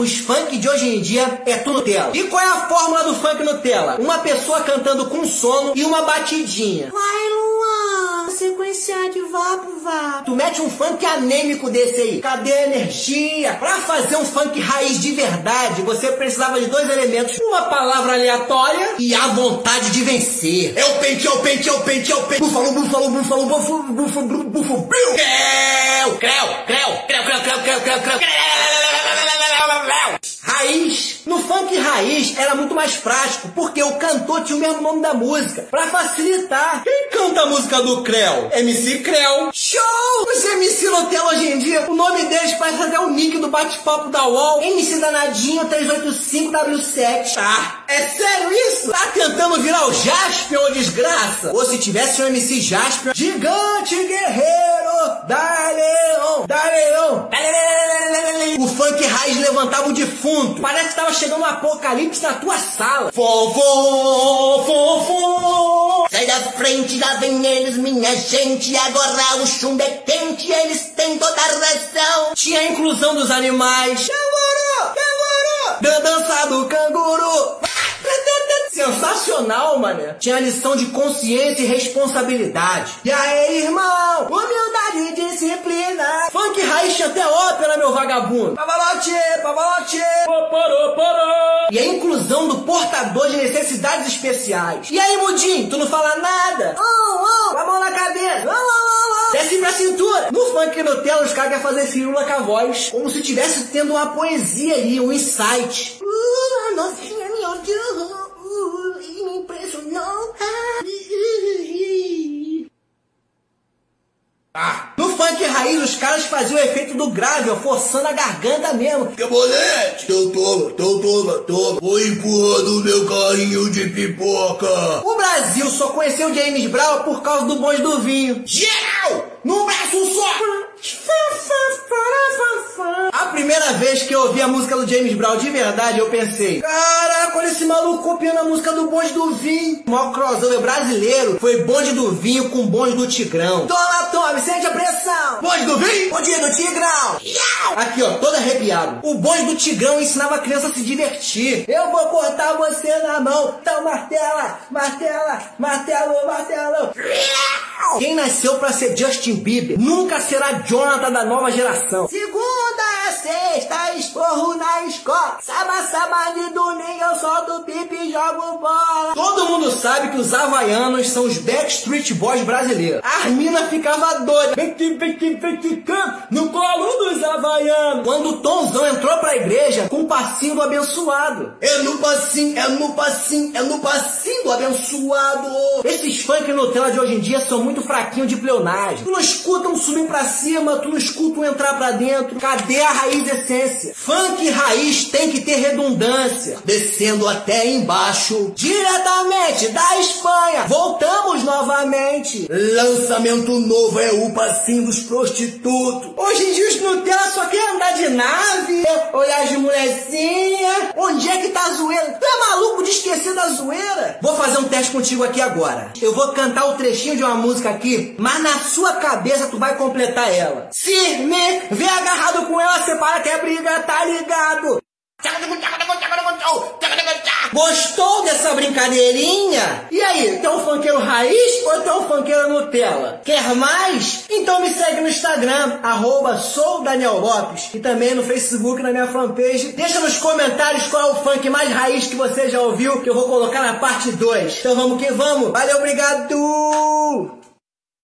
Os funk de hoje em dia é tudo Nutella. E qual é a fórmula do funk Nutella? Uma pessoa cantando com sono e uma batidinha. Vai, Luan, sequência de vapo, vá. Tu mete um funk anêmico desse aí. Cadê a energia? Pra fazer um funk raiz de verdade, você precisava de dois elementos. Uma palavra aleatória e a vontade de vencer. É o pente, é o pente, é o pente, é o pente. Búfalo, búfalo, búfalo, búfalo, búfalo, búfalo, búfalo. Creu, creu, creu, creu, creu, creu, creu, creu, creu. Raiz. No funk raiz era muito mais prático, porque o cantor tinha o mesmo nome da música, pra facilitar. Quem canta a música do Creu? MC Creu. Show! Os MC Nutella hoje em dia, o nome deles parece até o nick do bate-papo da UOL. MC Danadinho 385W7. Tá? É sério isso? Tá tentando virar o Jaspion, ou desgraça? Ou se tivesse um MC Jaspion, gigante guerreiro Funk raiz levantava o defunto. Parece que tava chegando um apocalipse na tua sala. Fofo, fofo. Sai da frente, lá vem eles, minha gente. Agora o chumbo é quente, eles têm toda a razão. Tinha a inclusão dos animais. Canguru, canguru. Dan- Dança do canguru. Sensacional, mané. Tinha a lição de consciência e responsabilidade. E aí, irmão? Humildade e disciplina. Até ópera, meu vagabundo. Pavalote, pavalote. Parou, parou. E a inclusão do portador de necessidades especiais. E aí, Mudim, tu não fala nada? Oh, oh, com a mão na cabeça. Oh, oh, oh. Desce pra cintura. No funk Nutella, os caras querem fazer firula com a voz. Como se tivesse tendo uma poesia ali, um insight. Uh, a novinha me odiou, uh, e me impressionou. Ah. No funk faziam o efeito do grave, ó, forçando a garganta mesmo. Que bolete! Então toma, então toma, toma. Vou empurrando o meu carrinho de pipoca. O Brasil só conheceu James Brown por causa do bonde do vinho. Geral! Num braço só! A primeira vez que eu ouvi a música do James Brown de verdade, eu pensei: Caraca, olha esse maluco copiando a música do bonde do vinho. O maior crossover brasileiro foi bonde do vinho com bonde do Tigrão. Toma, toma, sente a pressão. Bonde do vinho, bonde do Tigrão. Aqui, ó, todo arrepiado. O bonde do Tigrão ensinava a criança a se divertir. Eu vou cortar você na mão. Então martela, martela, martelo, martelo. Quem nasceu pra ser Justin Bieber nunca será Jonathan da nova geração. Segunda a sexta, esporro na escola. Saba, saba de domingo, eu solto pipi e jogo bola. Todo mundo sabe que os havaianos são os Backstreet Boys brasileiros. A Armina ficava doida. Vem que, vem que, vem que, canta no colo dos havaianos. Quando o Tonzão entrou pra igreja com o passinho do abençoado. É no passinho, é no passinho, é no passinho do abençoado. Esses funk Nutella de hoje em dia são muito fraquinhos de pleonagem. Tu não escuta um subir pra cima, tu não escuta um entrar pra dentro. Cadê a raiz essência? Funk raiz tem que ter redundância. Descendo até embaixo. Diretamente da Espanha, voltamos novamente. Lançamento novo é o passinho dos prostitutos. Hoje em dia os Nutella só querem andar de nave, olhar as molecinhas. Onde é que tá a zoeira? Tu é maluco de esquecer da zoeira? Vou fazer um teste contigo aqui agora. Eu vou cantar o trechinho de uma música aqui, mas na sua cabeça tu vai completar ela. Se me vê agarrado com ela, separa que é briga, tá ligado? Gostou dessa brincadeirinha? E aí, tem um funkeiro raiz ou tem um funkeiro Nutella? Quer mais? Então me segue no Instagram, arroba. E também no Facebook, na minha fanpage. Deixa nos comentários funk mais raiz que você já ouviu, que eu vou colocar na parte 2. Então vamos que vamos. Valeu, obrigado!